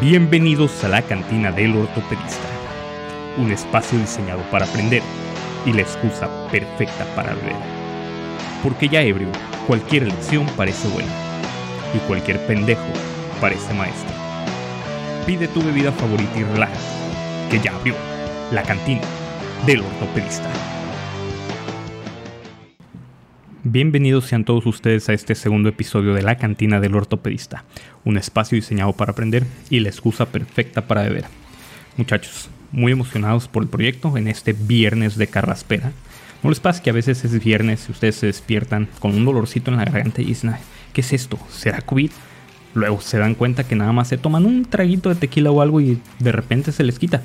Bienvenidos a la cantina del ortopedista, un espacio diseñado para aprender y la excusa perfecta para beber. Porque ya ebrio, cualquier lección parece buena y cualquier pendejo parece maestro. Pide tu bebida favorita y relájate, que ya abrió la cantina del ortopedista. Bienvenidos sean todos ustedes a este segundo episodio de La Cantina del Ortopedista, un espacio diseñado para aprender y la excusa perfecta para beber. Muchachos, muy emocionados por el proyecto en este viernes de carraspera. No les pasa que a veces es viernes y ustedes se despiertan con un dolorcito en la garganta y dicen, ¿qué es esto? ¿Será COVID? Luego se dan cuenta que nada más se toman un traguito de tequila o algo y de repente se les quita.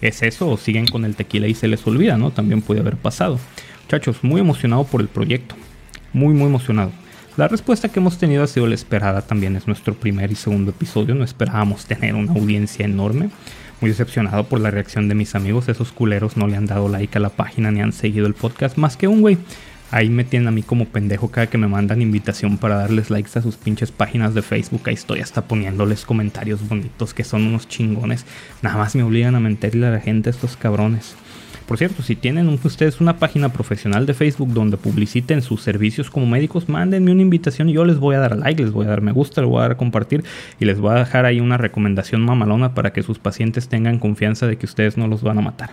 ¿Es eso o siguen con el tequila y se les olvida, no? También puede haber pasado. Muchachos, muy emocionado por el proyecto muy muy emocionado. La respuesta que hemos tenido ha sido la esperada también, es nuestro primer y segundo episodio, no esperábamos tener una audiencia enorme. Muy decepcionado por la reacción de mis amigos, esos culeros no le han dado like a la página ni han seguido el podcast más que un güey. Ahí me tienen a mí como pendejo cada que me mandan invitación para darles likes a sus pinches páginas de Facebook. Ahí estoy hasta poniéndoles comentarios bonitos que son unos chingones. Nada más me obligan a mentirle a la gente estos cabrones. Por cierto, si tienen ustedes una página profesional de Facebook donde publiciten sus servicios como médicos, mándenme una invitación y yo les voy a dar like, les voy a dar me gusta, les voy a dar compartir y les voy a dejar ahí una recomendación mamalona para que sus pacientes tengan confianza de que ustedes no los van a matar.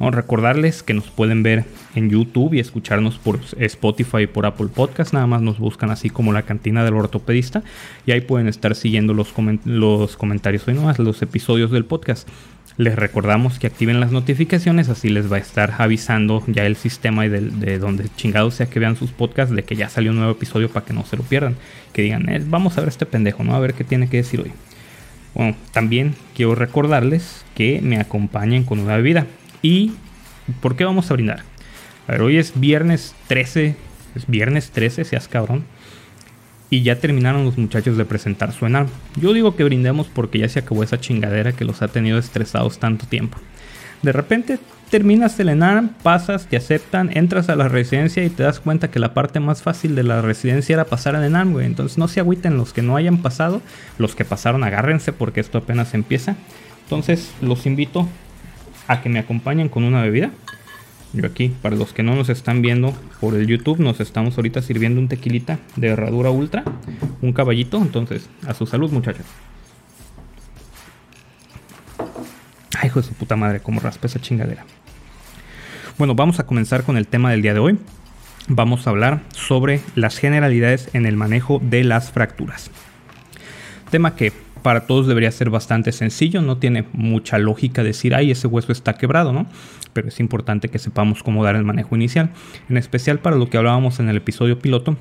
Vamos a recordarles que nos pueden ver en YouTube y escucharnos por Spotify y por Apple Podcast. Nada más nos buscan así como la cantina del ortopedista y ahí pueden estar siguiendo los, los comentarios hoy nomás, los episodios del podcast. Les recordamos que activen las notificaciones, así les va a estar avisando ya el sistema de, de donde chingados sea que vean sus podcasts de que ya salió un nuevo episodio para que no se lo pierdan. Que digan, eh, vamos a ver este pendejo, ¿no? A ver qué tiene que decir hoy. Bueno, también quiero recordarles que me acompañen con una bebida. ¿Y por qué vamos a brindar? A ver, hoy es viernes 13. Es viernes 13, seas cabrón y ya terminaron los muchachos de presentar su enal. Yo digo que brindemos porque ya se acabó esa chingadera que los ha tenido estresados tanto tiempo. De repente terminas el ENAM, pasas, te aceptan, entras a la residencia y te das cuenta que la parte más fácil de la residencia era pasar al ENAM, güey. Entonces no se agüiten los que no hayan pasado, los que pasaron agárrense porque esto apenas empieza. Entonces los invito a que me acompañen con una bebida. Yo aquí, para los que no nos están viendo por el YouTube, nos estamos ahorita sirviendo un tequilita de herradura ultra, un caballito, entonces a su salud muchachos. Ay, hijo de su puta madre, como raspa esa chingadera. Bueno, vamos a comenzar con el tema del día de hoy. Vamos a hablar sobre las generalidades en el manejo de las fracturas. Tema que para todos debería ser bastante sencillo, no tiene mucha lógica decir, ay, ese hueso está quebrado, ¿no? Pero es importante que sepamos cómo dar el manejo inicial, en especial para lo que hablábamos en el episodio piloto,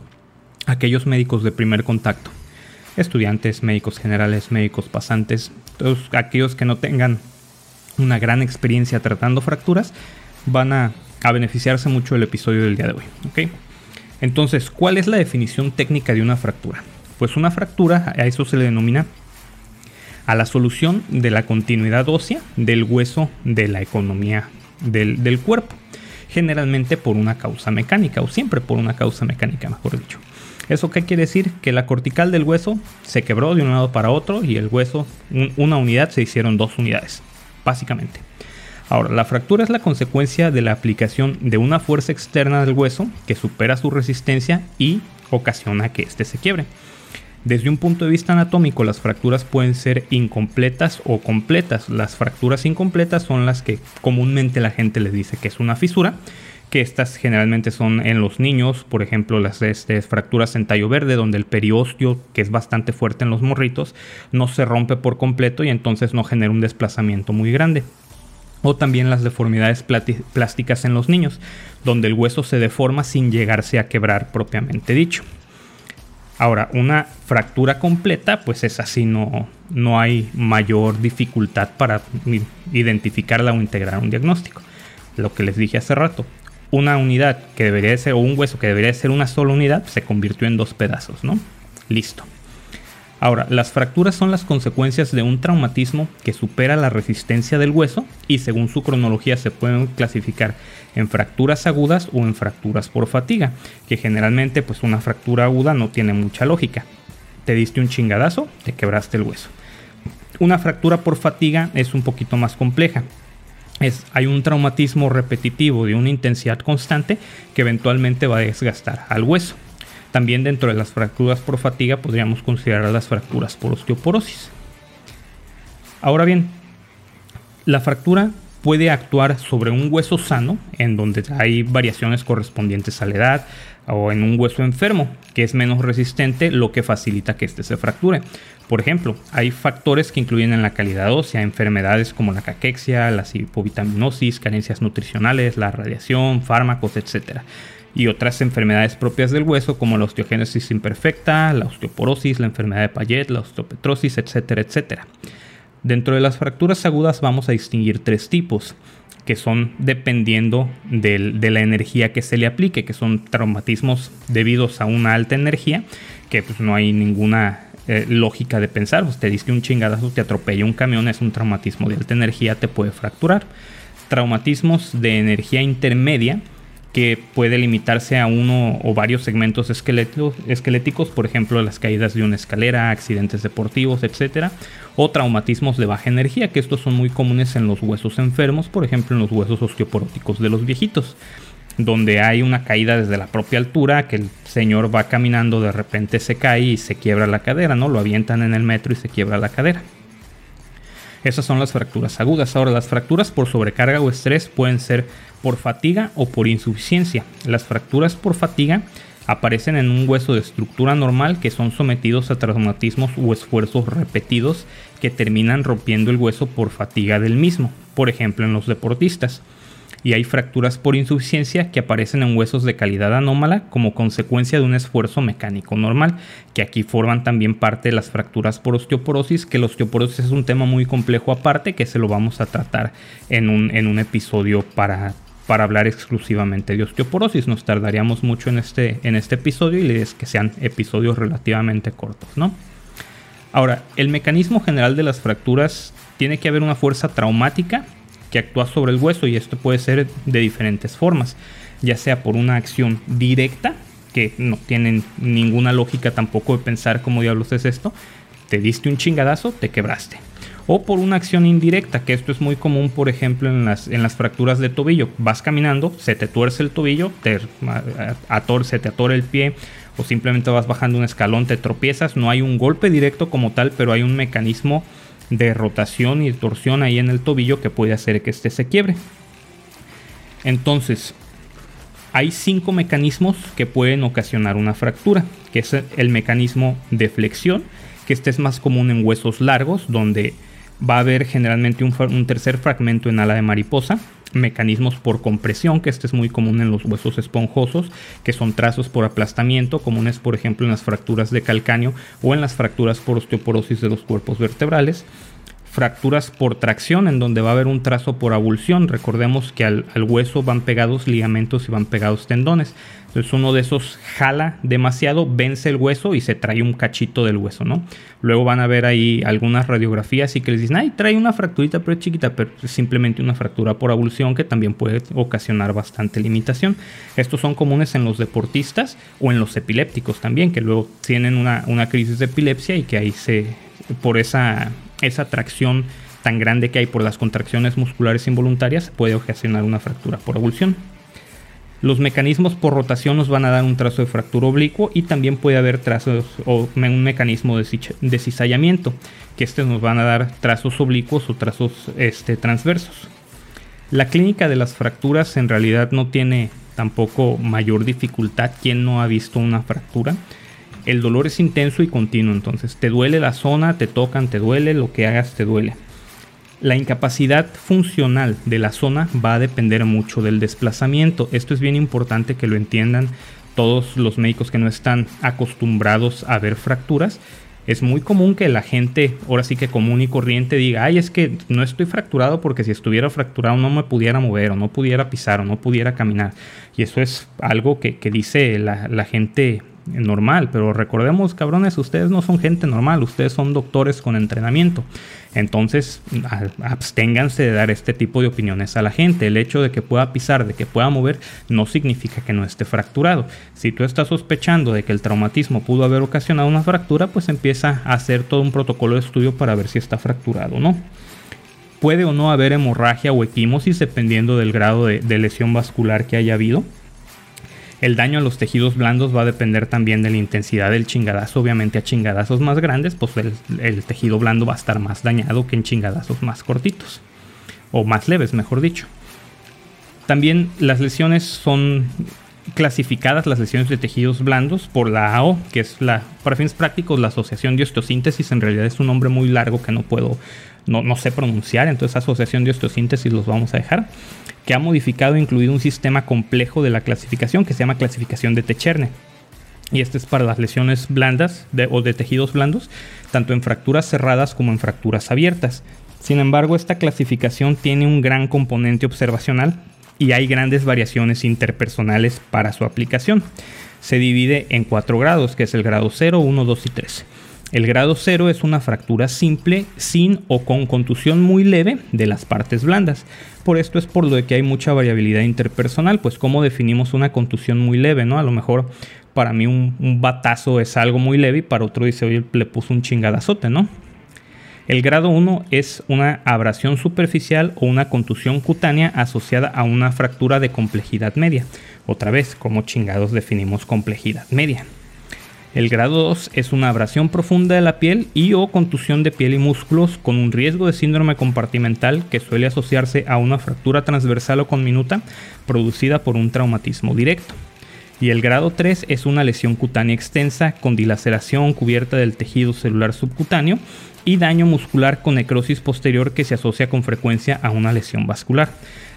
aquellos médicos de primer contacto, estudiantes, médicos generales, médicos pasantes, todos aquellos que no tengan una gran experiencia tratando fracturas, van a, beneficiarse mucho del episodio del día de hoy, ¿ok? Entonces, ¿cuál es la definición técnica de una fractura? Pues una fractura, a eso se le denomina a la solución de la continuidad ósea del hueso de la economía del, cuerpo, generalmente por una causa mecánica o siempre por una causa mecánica, mejor dicho. ¿Eso qué quiere decir? Que la cortical del hueso se quebró de un lado para otro y el hueso, una unidad, se hicieron dos unidades, básicamente. Ahora, la fractura es la consecuencia de la aplicación de una fuerza externa del hueso que supera su resistencia y ocasiona que éste se quiebre. Desde un punto de vista anatómico, las fracturas pueden ser incompletas o completas. Las fracturas incompletas son las que comúnmente la gente les dice que es una fisura, que estas generalmente son en los niños, por ejemplo, las este, fracturas en tallo verde, donde el periósteo, que es bastante fuerte en los morritos, no se rompe por completo y entonces no genera un desplazamiento muy grande. O también las deformidades plásticas en los niños, donde el hueso se deforma sin llegarse a quebrar propiamente dicho. Ahora, una fractura completa, pues es así, no, no hay mayor dificultad para identificarla o integrar un diagnóstico. Lo que les dije hace rato, una unidad que debería ser, o un hueso que debería ser una sola unidad, se convirtió en dos pedazos, ¿no? Listo. Ahora, las fracturas son las consecuencias de un traumatismo que supera la resistencia del hueso y según su cronología se pueden clasificar en fracturas agudas o en fracturas por fatiga, que generalmente pues una fractura aguda no tiene mucha lógica. Te diste un chingadazo, te quebraste el hueso. Una fractura por fatiga es un poquito más compleja. Es, hay un traumatismo repetitivo de una intensidad constante que eventualmente va a desgastar al hueso. También dentro de las fracturas por fatiga podríamos considerar las fracturas por osteoporosis. Ahora bien, la fractura puede actuar sobre un hueso sano, en donde hay variaciones correspondientes a la edad, o en un hueso enfermo, que es menos resistente, lo que facilita que éste se fracture. Por ejemplo, hay factores que incluyen en la calidad ósea enfermedades como la caquexia, la hipovitaminosis, carencias nutricionales, la radiación, fármacos, etc. Y otras enfermedades propias del hueso como la osteogénesis imperfecta, la osteoporosis, la enfermedad de Payet, la osteopetrosis, etcétera, etcétera. Dentro de las fracturas agudas vamos a distinguir tres tipos que son dependiendo de la energía que se le aplique, que son traumatismos debidos a una alta energía, que pues no hay ninguna eh, lógica de pensar. Pues te diste un chingadazo, te atropella un camión, es un traumatismo de alta energía, te puede fracturar. Traumatismos de energía intermedia, que puede limitarse a uno o varios segmentos esqueléticos, por ejemplo las caídas de una escalera, accidentes deportivos, etc. O traumatismos de baja energía, que estos son muy comunes en los huesos enfermos, por ejemplo en los huesos osteoporóticos de los viejitos donde hay una caída desde la propia altura, que el señor va caminando, de repente se cae y se quiebra la cadera, ¿no? Lo avientan en el metro y se quiebra la cadera. Esas son las fracturas agudas. Ahora, las fracturas por sobrecarga o estrés pueden ser por fatiga o por insuficiencia. Las fracturas por fatiga aparecen en un hueso de estructura normal que son sometidos a traumatismos o esfuerzos repetidos que terminan rompiendo el hueso por fatiga del mismo, por ejemplo en los deportistas y hay fracturas por insuficiencia que aparecen en huesos de calidad anómala como consecuencia de un esfuerzo mecánico normal, que aquí forman también parte de las fracturas por osteoporosis, que la osteoporosis es un tema muy complejo aparte que se lo vamos a tratar en un, en un episodio para, para hablar exclusivamente de osteoporosis. Nos tardaríamos mucho en este, en este episodio y es que sean episodios relativamente cortos, ¿no? Ahora, el mecanismo general de las fracturas tiene que haber una fuerza traumática que actúa sobre el hueso y esto puede ser de diferentes formas, ya sea por una acción directa, que no tienen ninguna lógica tampoco de pensar cómo diablos es esto, te diste un chingadazo, te quebraste. O por una acción indirecta, que esto es muy común, por ejemplo, en las, en las fracturas de tobillo. Vas caminando, se te tuerce el tobillo, te ator, se te atora el pie, o simplemente vas bajando un escalón, te tropiezas. No hay un golpe directo como tal, pero hay un mecanismo de rotación y torsión ahí en el tobillo que puede hacer que este se quiebre. Entonces, hay cinco mecanismos que pueden ocasionar una fractura, que es el mecanismo de flexión, que este es más común en huesos largos, donde va a haber generalmente un, un, tercer fragmento en ala de mariposa, mecanismos por compresión, que este es muy común en los huesos esponjosos, que son trazos por aplastamiento, comunes por ejemplo en las fracturas de calcáneo o en las fracturas por osteoporosis de los cuerpos vertebrales fracturas por tracción, en donde va a haber un trazo por abulsión. Recordemos que al, hueso van pegados ligamentos y van pegados tendones. Entonces uno de esos jala demasiado, vence el hueso y se trae un cachito del hueso, ¿no? Luego van a ver ahí algunas radiografías y que les dicen, ay, trae una fracturita pero chiquita, pero es simplemente una fractura por abulsión que también puede ocasionar bastante limitación. Estos son comunes en los deportistas o en los epilépticos también, que luego tienen una, una crisis de epilepsia y que ahí se, por esa esa tracción tan grande que hay por las contracciones musculares involuntarias puede ocasionar una fractura por avulsión. Los mecanismos por rotación nos van a dar un trazo de fractura oblicuo y también puede haber trazos o un mecanismo de cizallamiento, que este nos van a dar trazos oblicuos o trazos este, transversos. La clínica de las fracturas en realidad no tiene tampoco mayor dificultad. quien no ha visto una fractura? El dolor es intenso y continuo, entonces te duele la zona, te tocan, te duele, lo que hagas te duele. La incapacidad funcional de la zona va a depender mucho del desplazamiento. Esto es bien importante que lo entiendan todos los médicos que no están acostumbrados a ver fracturas. Es muy común que la gente, ahora sí que común y corriente, diga, ay, es que no estoy fracturado porque si estuviera fracturado no me pudiera mover o no pudiera pisar o no pudiera caminar. Y eso es algo que, dice la, gente normal, pero recordemos, cabrones, ustedes no son gente normal, ustedes son doctores con entrenamiento. Entonces, absténganse de dar este tipo de opiniones a la gente. El hecho de que pueda pisar, de que pueda mover, no significa que no esté fracturado. Si tú estás sospechando de que el traumatismo pudo haber ocasionado una fractura, pues empieza a hacer todo un protocolo de estudio para ver si está fracturado o no. Puede o no haber hemorragia o equimosis dependiendo del grado de, de lesión vascular que haya habido. El daño a los tejidos blandos va a depender también de la intensidad del chingadazo. Obviamente a chingadazos más grandes, pues el, tejido blando va a estar más dañado que en chingadazos más cortitos. O más leves, mejor dicho. También las lesiones son clasificadas, las lesiones de tejidos blandos, por la AO, que es la, para fines prácticos, la Asociación de Osteosíntesis. En realidad es un nombre muy largo que no puedo, no, no sé pronunciar, entonces Asociación de Osteosíntesis los vamos a dejar que ha modificado e incluido un sistema complejo de la clasificación que se llama clasificación de Techerne. Y este es para las lesiones blandas o de tejidos blandos, tanto en fracturas cerradas como en fracturas abiertas. Sin embargo, esta clasificación tiene un gran componente observacional y hay grandes variaciones interpersonales para su aplicación. Se divide en cuatro grados, que es el grado 0, 1, 2 y 3. El grado 0 es una fractura simple, sin o con contusión muy leve de las partes blandas. Por esto es por lo que hay mucha variabilidad interpersonal, pues cómo definimos una contusión muy leve, ¿no? A lo mejor para mí un, batazo es algo muy leve y para otro dice, oye, le puso un chingadazote, ¿no? El grado 1 es una abrasión superficial o una contusión cutánea asociada a una fractura de complejidad media. Otra vez, ¿cómo chingados definimos complejidad media? El grado 2 es una abrasión profunda de la piel y o contusión de piel y músculos con un riesgo de síndrome compartimental que suele asociarse a una fractura transversal o conminuta producida por un traumatismo directo. Y el grado 3 es una lesión cutánea extensa con dilaceración cubierta del tejido celular subcutáneo y daño muscular con necrosis posterior que se asocia con frecuencia a una lesión vascular.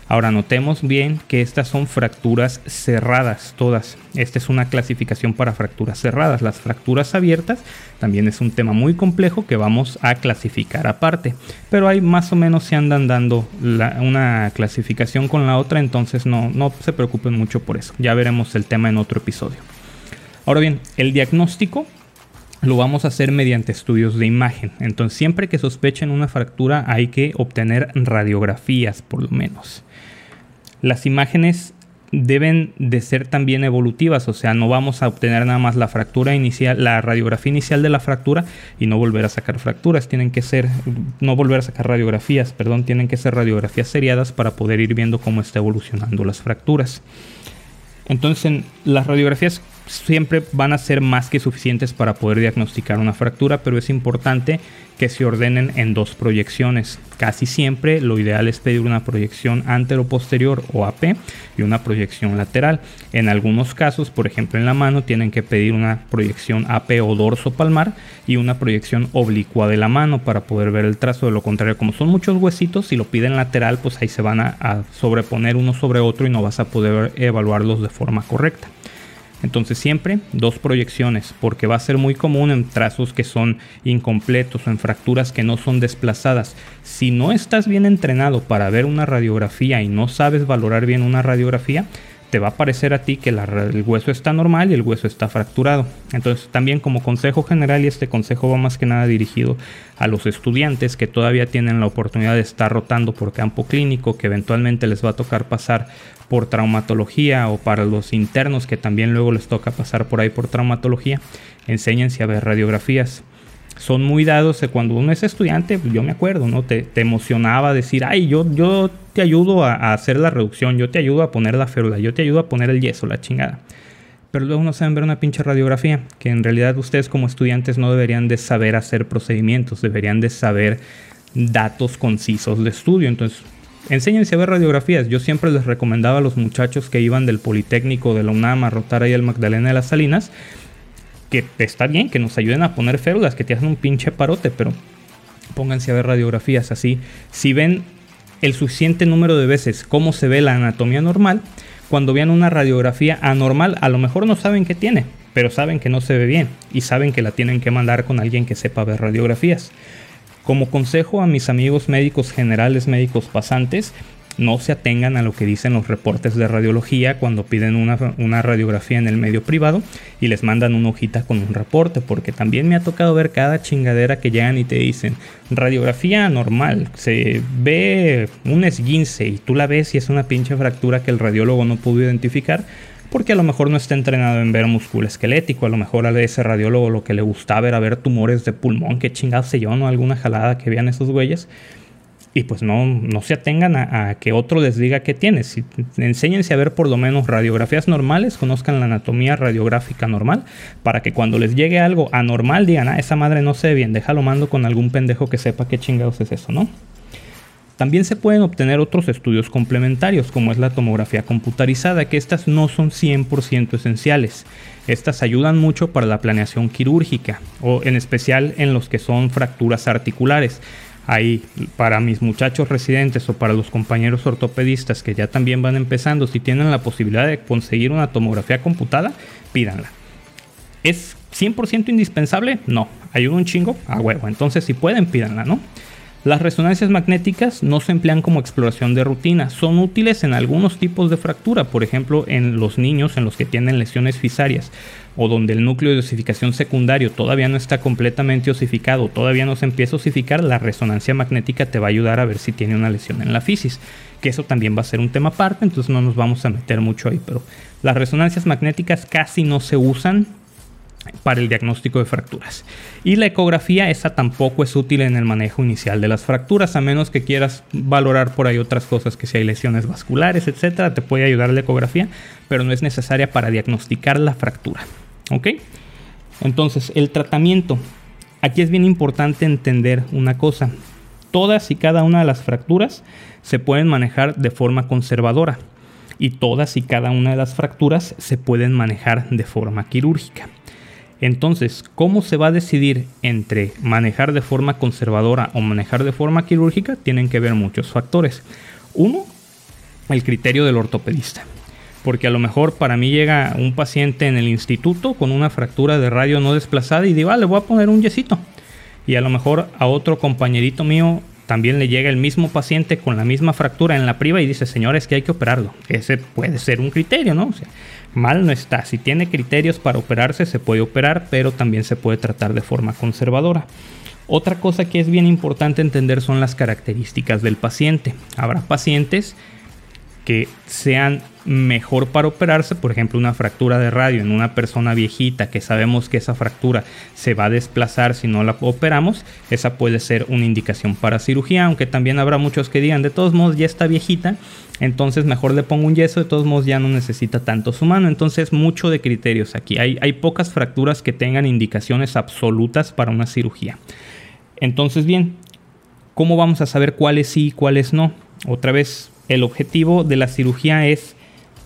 Ahora notemos bien que estas son fracturas cerradas todas. Esta es una clasificación para fracturas cerradas. Las fracturas abiertas también es un tema muy complejo que vamos a clasificar aparte. Pero ahí más o menos se andan dando una clasificación con la otra, entonces no, no se preocupen mucho por eso. Ya veremos el tema en otro episodio. Ahora bien, el diagnóstico lo vamos a hacer mediante estudios de imagen. Entonces, siempre que sospechen una fractura hay que obtener radiografías por lo menos las imágenes deben de ser también evolutivas, o sea, no vamos a obtener nada más la fractura inicial, la radiografía inicial de la fractura y no volver a sacar fracturas, tienen que ser, no volver a sacar radiografías, perdón, tienen que ser radiografías seriadas para poder ir viendo cómo está evolucionando las fracturas. Entonces, en las radiografías siempre van a ser más que suficientes para poder diagnosticar una fractura, pero es importante que se ordenen en dos proyecciones. Casi siempre lo ideal es pedir una proyección antero-posterior o AP y una proyección lateral. En algunos casos, por ejemplo en la mano, tienen que pedir una proyección AP o dorso palmar y una proyección oblicua de la mano para poder ver el trazo. De lo contrario, como son muchos huesitos, si lo piden lateral, pues ahí se van a, a sobreponer uno sobre otro y no vas a poder evaluarlos de forma correcta. Entonces siempre dos proyecciones, porque va a ser muy común en trazos que son incompletos o en fracturas que no son desplazadas. Si no estás bien entrenado para ver una radiografía y no sabes valorar bien una radiografía, te va a parecer a ti que el hueso está normal y el hueso está fracturado. Entonces también como consejo general, y este consejo va más que nada dirigido a los estudiantes que todavía tienen la oportunidad de estar rotando por campo clínico, que eventualmente les va a tocar pasar por traumatología o para los internos que también luego les toca pasar por ahí por traumatología, enséñense a ver radiografías son muy dados cuando uno es estudiante, yo me acuerdo, ¿no? Te, emocionaba decir, ay, yo, yo te ayudo a, hacer la reducción, yo te ayudo a poner la férula, yo te ayudo a poner el yeso, la chingada. Pero luego no saben ver una pinche radiografía, que en realidad ustedes como estudiantes no deberían de saber hacer procedimientos, deberían de saber datos concisos de estudio. Entonces, enséñense a ver radiografías. Yo siempre les recomendaba a los muchachos que iban del Politécnico de la UNAM a rotar ahí al Magdalena de las Salinas, que está bien, que nos ayuden a poner férulas, que te hacen un pinche parote, pero pónganse a ver radiografías así. Si ven el suficiente número de veces cómo se ve la anatomía normal, cuando vean una radiografía anormal, a lo mejor no saben qué tiene, pero saben que no se ve bien y saben que la tienen que mandar con alguien que sepa ver radiografías. Como consejo a mis amigos médicos generales, médicos pasantes, no se atengan a lo que dicen los reportes de radiología cuando piden una, radiografía en el medio privado y les mandan una hojita con un reporte, porque también me ha tocado ver cada chingadera que llegan y te dicen radiografía normal, se ve un esguince y tú la ves y es una pinche fractura que el radiólogo no pudo identificar porque a lo mejor no está entrenado en ver músculo esquelético, a lo mejor a ese radiólogo lo que le gustaba era ver tumores de pulmón, que chingados sé yo, ¿no? Alguna jalada que vean esos güeyes y pues no, no se atengan a, que otro les diga qué tienes. Si, enséñense a ver por lo menos radiografías normales, conozcan la anatomía radiográfica normal, para que cuando les llegue algo anormal digan, ah, esa madre no se ve bien, déjalo mando con algún pendejo que sepa qué chingados es eso, ¿no? También se pueden obtener otros estudios complementarios, como es la tomografía computarizada, que estas no son 100% esenciales. Estas ayudan mucho para la planeación quirúrgica, o en especial en los que son fracturas articulares ahí para mis muchachos residentes o para los compañeros ortopedistas que ya también van empezando, si tienen la posibilidad de conseguir una tomografía computada, pídanla. ¿Es 100% indispensable? No. ¿Ayuda un chingo? A huevo. Entonces, si pueden, pídanla, ¿no? Las resonancias magnéticas no se emplean como exploración de rutina, son útiles en algunos tipos de fractura, por ejemplo en los niños en los que tienen lesiones fisarias o donde el núcleo de osificación secundario todavía no está completamente osificado, todavía no se empieza a osificar, la resonancia magnética te va a ayudar a ver si tiene una lesión en la fisis, que eso también va a ser un tema aparte, entonces no nos vamos a meter mucho ahí, pero las resonancias magnéticas casi no se usan para el diagnóstico de fracturas. Y la ecografía, esa tampoco es útil en el manejo inicial de las fracturas, a menos que quieras valorar por ahí otras cosas, que si hay lesiones vasculares, etcétera, te puede ayudar la ecografía, pero no es necesaria para diagnosticar la fractura. ¿Ok? Entonces, el tratamiento. Aquí es bien importante entender una cosa. Todas y cada una de las fracturas se pueden manejar de forma conservadora y todas y cada una de las fracturas se pueden manejar de forma quirúrgica. Entonces, ¿cómo se va a decidir entre manejar de forma conservadora o manejar de forma quirúrgica? Tienen que ver muchos factores. Uno, el criterio del ortopedista. Porque a lo mejor para mí llega un paciente en el instituto con una fractura de radio no desplazada y digo, ah, le voy a poner un yesito. Y a lo mejor a otro compañerito mío también le llega el mismo paciente con la misma fractura en la priva y dice, señores, que hay que operarlo. Ese puede ser un criterio, ¿no? O sea, mal no está. Si tiene criterios para operarse, se puede operar, pero también se puede tratar de forma conservadora. Otra cosa que es bien importante entender son las características del paciente. Habrá pacientes que sean mejor para operarse, por ejemplo, una fractura de radio en una persona viejita que sabemos que esa fractura se va a desplazar si no la operamos, esa puede ser una indicación para cirugía, aunque también habrá muchos que digan, de todos modos ya está viejita, entonces mejor le pongo un yeso, de todos modos ya no necesita tanto su mano, entonces mucho de criterios aquí, hay, pocas fracturas que tengan indicaciones absolutas para una cirugía. Entonces bien, ¿cómo vamos a saber cuáles sí y cuáles no? Otra vez, el objetivo de la cirugía es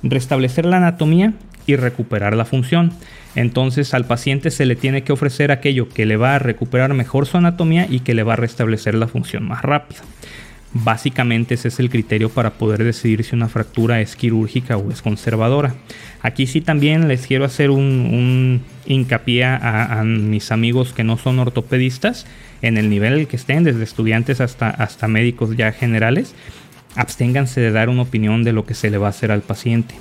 restablecer la anatomía y recuperar la función. Entonces al paciente se le tiene que ofrecer aquello que le va a recuperar mejor su anatomía y que le va a restablecer la función más rápido. Básicamente ese es el criterio para poder decidir si una fractura es quirúrgica o es conservadora. Aquí sí también les quiero hacer un, hincapié a, mis amigos que no son ortopedistas en el nivel que estén, desde estudiantes hasta, hasta médicos ya generales absténganse de dar una opinión de lo que se le va a hacer al paciente.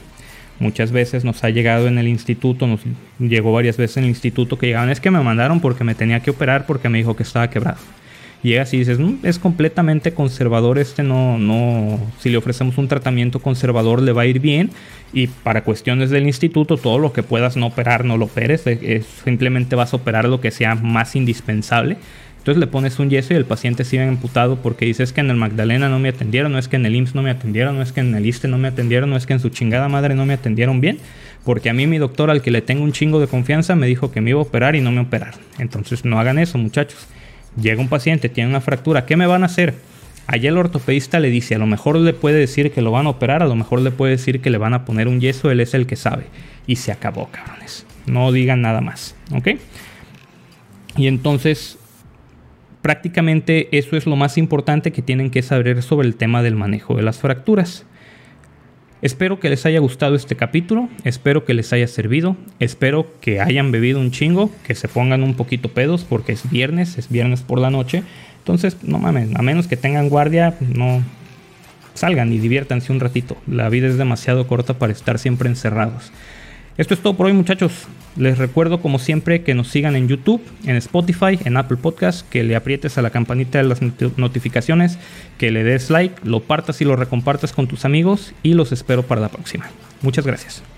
Muchas veces nos ha llegado en el instituto, nos llegó varias veces en el instituto que llegaban, es que me mandaron porque me tenía que operar porque me dijo que estaba quebrado. Llegas y dices, mm, es completamente conservador este, no, no, si le ofrecemos un tratamiento conservador le va a ir bien y para cuestiones del instituto todo lo que puedas no operar no lo operes, simplemente vas a operar lo que sea más indispensable entonces le pones un yeso y el paciente sigue emputado porque dice es que en el Magdalena no me atendieron, no es que en el IMSS no me atendieron, no es que en el ISTE no me atendieron, no es que en su chingada madre no me atendieron bien, porque a mí mi doctor al que le tengo un chingo de confianza me dijo que me iba a operar y no me operaron. Entonces no hagan eso muchachos. Llega un paciente, tiene una fractura, ¿qué me van a hacer? Allá el ortopedista le dice, a lo mejor le puede decir que lo van a operar, a lo mejor le puede decir que le van a poner un yeso, él es el que sabe. Y se acabó, cabrones. No digan nada más, ¿ok? Y entonces prácticamente eso es lo más importante que tienen que saber sobre el tema del manejo de las fracturas. Espero que les haya gustado este capítulo, espero que les haya servido, espero que hayan bebido un chingo, que se pongan un poquito pedos porque es viernes, es viernes por la noche. Entonces, no mames, a menos que tengan guardia, no, salgan y diviértanse un ratito. La vida es demasiado corta para estar siempre encerrados. Esto es todo por hoy muchachos. Les recuerdo como siempre que nos sigan en YouTube, en Spotify, en Apple Podcast, que le aprietes a la campanita de las notificaciones, que le des like, lo partas y lo recompartas con tus amigos y los espero para la próxima. Muchas gracias.